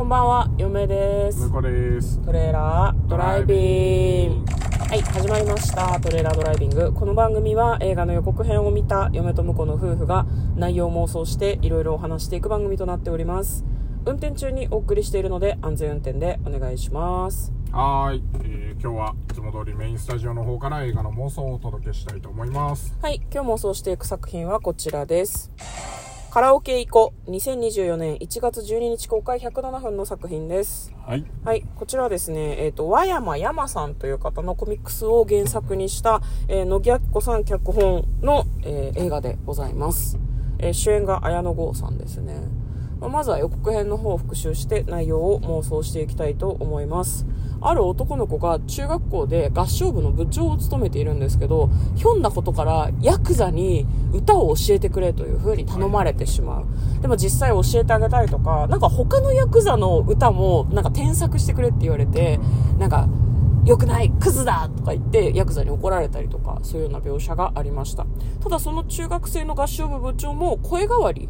こんばんは、嫁です。向こうです。トレーラードライビング。はい、始まりました。トレーラードライビング。この番組は映画の予告編を見た嫁と婿の夫婦が内容を妄想していろいろお話していく番組となっております。運転中にお送りしているので安全運転でお願いします。はーい、えー今日はいつも通りメインスタジオの方から映画の妄想をお届けしたいと思います。はい、今日妄想していく作品はこちらです。カラオケ行こ2024年1月12日公開107分の作品です。はい。はい、こちらはですね、えっ、と、和山山さんという方のコミックスを原作にした、えー野木明子さん脚本の、えー映画でございます。えー主演が綾野剛さんですね。まあまずは予告編の方を復習して内容を妄想していきたいと思います。ある男の子が中学校で合唱部の部長を務めているんですけど、ひょんなことからヤクザに歌を教えてくれという風に頼まれてしまう。でも実際教えてあげたりとか、なんか他のヤクザの歌もなんか添削してくれって言われて、なんか、良くないクズだとか言ってヤクザに怒られたりとかそういうような描写がありましたただその中学生の合唱部部長も声変わり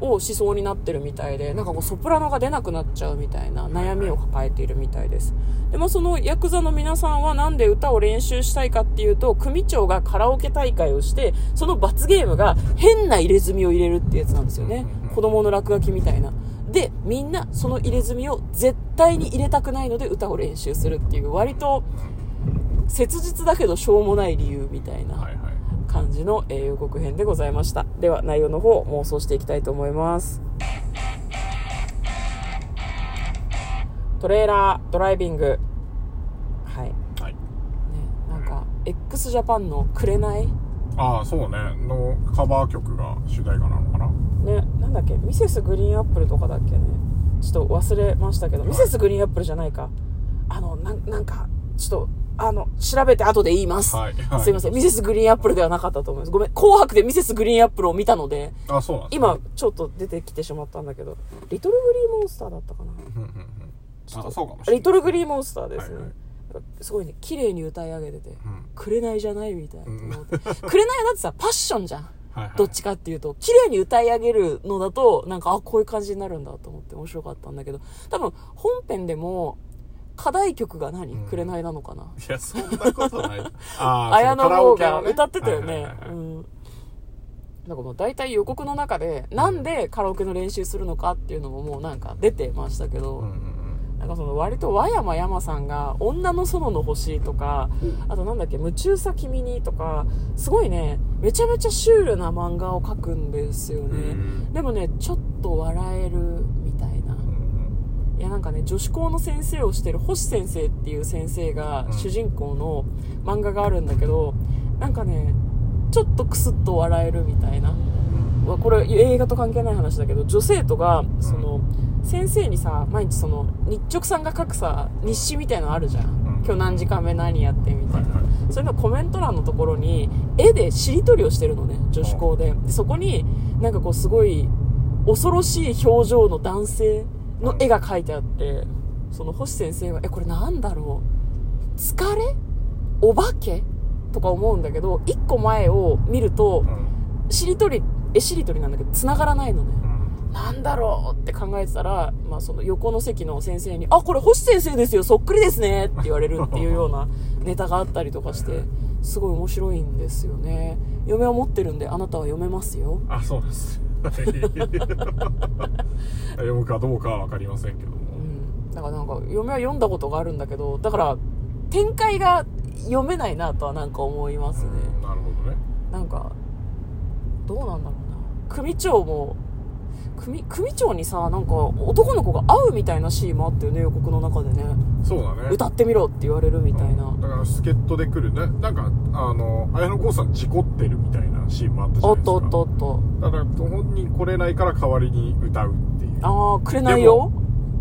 をしそうになってるみたいでなんかこうソプラノが出なくなっちゃうみたいな悩みを抱えているみたいです。でもそのヤクザの皆さんはなんで歌を練習したいかっていうと組長がカラオケ大会をしてその罰ゲームが変な入れ墨を入れるってやつなんですよね。子供の落書きみたいな。でみんなその入れ墨を絶対に入れたくないので歌を練習するっていう割と切実だけどしょうもない理由みたいな。はいはい。感じの、えー予告編でございました。では内容の方妄想していきたいと思います。トレーラードライビング。はい。ねはい。なんか x ジャパンの「紅」ああ、そうね。のカバー曲が主題歌なのかな。ねなんだっけ？ミセスグリーンアップルとかだっけね？ちょっと忘れましたけど。ミセスグリーンアップルじゃないか。あのなんなんかちょっとあの調べて後で言います、はい。はい。すいません。ミセスグリーンアップルではなかったと思います。ごめん。紅白でミセスグリーンアップルを見たのであ、そうなんね。今ちょっと出てきてしまったんだけどリトルグリーンモンスターだったかな？うんうんうん。あ、そうかもしれない。リトルグリーンモンスターですね、はいはい。すごいね綺麗に歌い上げててうん。「紅じゃない」みたいなって「紅はだってさパッションじゃん。はいはい。どっちかっていうと。綺麗に歌い上げるのだとなんかあこういう感じになるんだと思って面白かったんだけど多分本編でも課題曲が何？うん。紅なのかな、いや、そんなことない。あ綾野剛がね。歌ってたよね。うん。なんかもう大体予告の中でなんでカラオケの練習するのかっていうのももうなんか出てましたけど、うんうんなんかその割と和山山さんが「女の園の星」とかうん。あとなんだっけ「夢中さ君に」とかすごいねめちゃめちゃシュールな漫画を描くんですよね。うん。でもねちょっと笑えるいやなんかね女子校の先生をしてる星先生っていう先生がうん。主人公の漫画があるんだけどなんかねちょっとクスッと笑えるみたいな。わこれ映画と関係ない話だけど女生徒がその先生にさ毎日その日直さんが書くさ日誌みたいなのあるじゃん。ん。今日何時間目何やってみたいいはい。それのコメント欄のところに絵でしりとりをしてるのね女子校で。でそこになんかこうすごい恐ろしい表情の男性の絵が描いてあってその星先生はえこれなんだろう疲れお化け?とか思うんだけど一個前を見るとうんしりとり絵しりとりなんだけど繋がらないのね。うんなんだろうって考えてたら、まあ、その横の席の先生に「あこれ星先生ですよそっくりですね」って言われるっていうような ネタがあったりとかしてすごい面白いんですよね。嫁は持ってるんであなたは読めますよあ、そうです。読むかどうかはわかりませんけども。うん。だからなんか嫁は読んだことがあるんだけどだから展開が読めないなとはなんか思いますね。うん。なるほどね。なんかどうなんだろうな。組長も組組長にさなんか男の子が会うみたいなシーンもあったよね予告の中でね。そうだね。歌ってみろって言われるみたいな、だから助っ人で来るね。なんかあの綾野剛さん事故ってるみたいなシーンもあったじゃおっないですか。とおっとおっと。だから本人来れないから代わりに歌うっていう。ああくれないよ。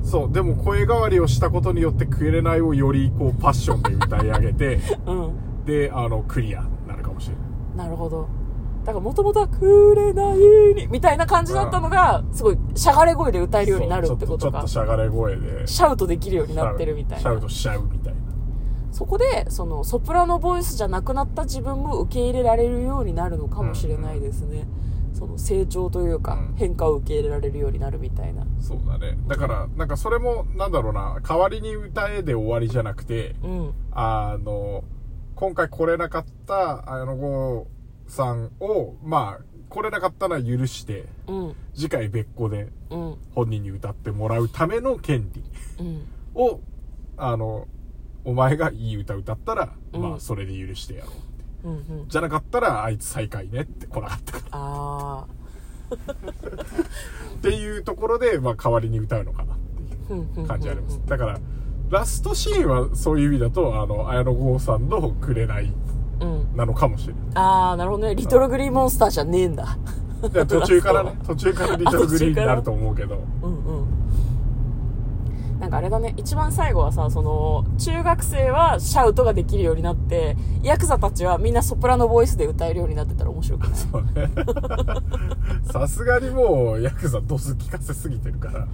そうでも声変わりをしたことによって「くれない」をよりこうパッションで歌い上げて うん。であのクリアになるかもしれない。なるほどだからもともとは「くれないに」みたいな感じだったのがすごいしゃがれ声で歌えるようになるってことそうちょっとしゃがれ声で。シャウトできるようになってるみたいな。シャウトしちゃうみたいな。そこでそのソプラノボイスじゃなくなった自分も受け入れられるようになるのかもしれないですね、その成長というかうん。変化を受け入れられるようになるみたいな。そうだね。だからなんかそれもなんだろうな。代わりに歌えで終わりじゃなくてうん。あの今回来れなかった綾野剛さんをまあ来れなかったのは許してうん。次回別個でうん。本人に歌ってもらうための権利うん。をあのお前がいい歌歌ったら、うん。まあそれで許してやろううんうん。じゃなかったらあいつ最下位ねって来なかったから。っていうところで、まあ、代わりに歌うのかなっていう感じあります。だから、ラストシーンはそういう意味だと、あの、綾野剛さんの紅うんなのかもしれああなるほどね。リトルグリーンモンスターじゃねえんだ。途中からね、途中からリトルグリーンになると思うけど。うんうん。なんかあれだね。一番最後はさその中学生はシャウトができるようになってヤクザたちはみんなソプラノボイスで歌えるようになってたら面白くない？そうね。さすがにもう、ヤクザドス聞かせすぎてるから、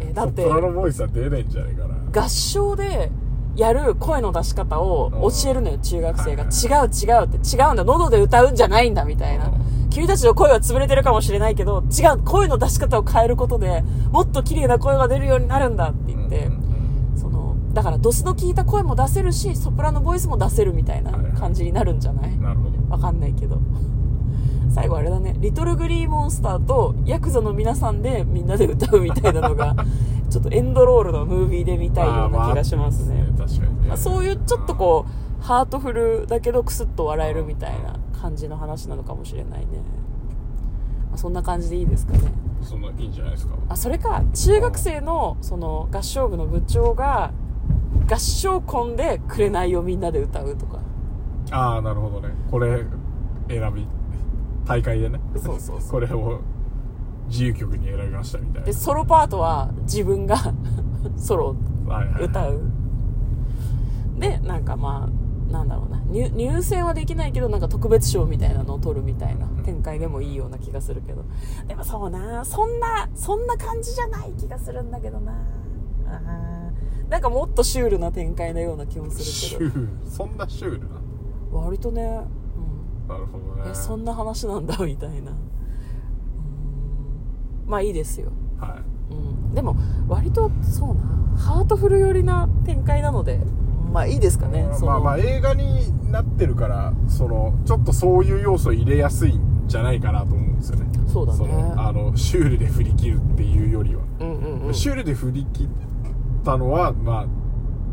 えだってソプラノボイスは出ねえんじゃねえかな。合唱でやる声の出し方を教えるのよ中学生が。はい違う違うって。違うんだ。喉で歌うんじゃないんだみたいな。うん。君たちの声は潰れてるかもしれないけど違う声の出し方を変えることでもっと綺麗な声が出るようになるんだって言って、そのだからドスの効いた声も出せるしソプラノボイスも出せるみたいな感じになるんじゃない？わかんないけど最後あれだね。リトルグリーンモンスターとヤクザの皆さんでみんなで歌うみたいなのが ちょっとエンドロールのムービーで見たいような気がしますね。まあ確かにね。まあ、そういうちょっとこうハートフルだけどクスッと笑えるみたいな感じの話なのかもしれないね、まあ、そんな感じでいいですかね。その、いいんじゃないですか。あそれか中学生のその合唱部の部長が合唱コンで「紅をみんなで歌う」とか。ああ、なるほどね。これ、選び、大会でね。そうそうそうこれを自由曲に選びましたみたいなで。ソロパートは自分が ソロ。歌うでなんかまあなんだろうな入入選はできないけどなんか特別賞みたいなのを取るみたいな展開でもいいような気がするけどでもそうなそんなそんな感じじゃない気がするんだけどなあーなんかもっとシュールな展開のような気もすシるけュール。そんなシュールな？ど割とね、なるほどうん、ね。えそんな話なんだみたいな。うん。まあいいですよ。はうん、でも割とそうなハートフル寄りな展開なのでまあいいですかい。ねその。まあまあ映画になってるから、その、ちょっとそういう要素入れやすいんじゃないかなと思うんですよね。そうだね。あの、シュールで振り切るっていうよりは。うんうんうん。シュールで振り切ったのは、まあ、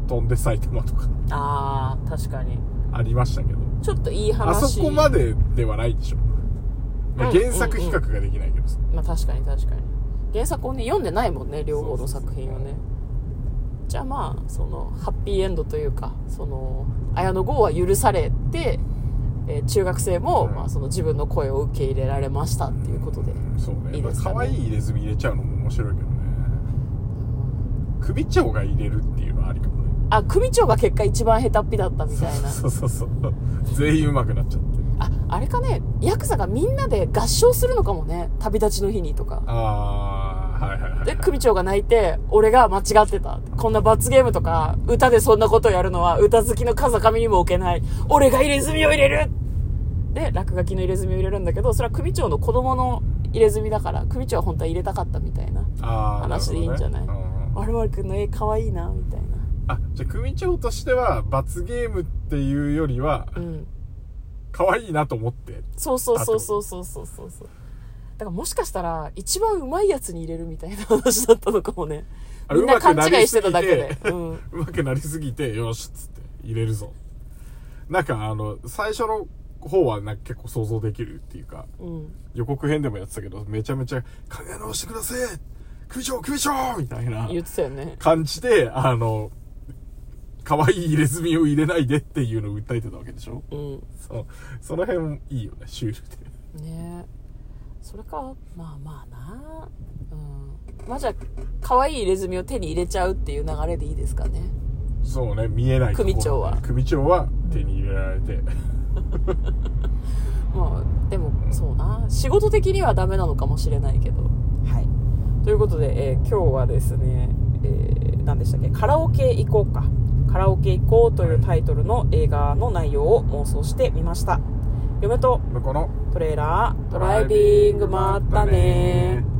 飛んで埼玉とか。ああ確かにありましたけど、ちょっといいあ話そこまでではないでしょ。まあ、うん原作比較ができないけどさ。まあ確かに確かに原作をね読んでないもんね両方の作品をねじゃあまあそのハッピーエンドというかその綾野剛は許されて、えー中学生も、うんまあ、その自分の声を受け入れられましたっていうことで、そうね。いいですかねまあ可愛い入れ墨入れちゃうのも面白いけどね。首長が入れるっていうのはありかもね。あ組長が結果一番下手っぴだったみたいな。そうそうそう。全員上手くなっちゃって。ああれかね。ヤクザがみんなで合唱するのかもね。旅立ちの日にとか。あー、はいはいはい。で組長が泣いて俺が間違ってた。こんな罰ゲームとか歌でそんなことをやるのは歌好きの風上にも置けない。俺が入れ墨を入れる。で落書きの入れ墨を入れるんだけどそれは組長の子供の入れ墨だから組長は本当は入れたかったみたいな。話でいいんじゃない？ね。うん我々くんの絵可愛いなみたいなあ、じゃあ組長としては罰ゲームっていうよりは、うん。可愛いなと思って。そうそうそうそうそうそうそう。そうだからもしかしたら一番うまいやつに入れるみたいな話だったのかもね。あみんな勘違いしてただけで。うん。上手くなりすぎて、よしっつって入れるぞ。なんかあの、最初の方はなんか結構想像できるっていうか、うん。予告編でもやってたけど、めちゃめちゃ、考え直してください組長組長!みたいな言ってたよね。感じで、あの、可愛い入れ墨を入れないでっていうのを訴えてたわけでしょ？うん。そう。その辺いいよね、シュールで。ね。それかまあまあな。うん。まあじゃあ可愛い入れ墨を手に入れちゃうっていう流れでいいですかね。そうね、見えない組長は。組長は手に入れられて。まあでもそうな。仕事的にはダメなのかもしれないけど。はい。ということで、えー今日はですね、えー何でしたっけ？カラオケ行こうかカラオケ行こうというタイトルの映画の内容を妄想してみました、嫁と向こうのトレーラードライビングまったね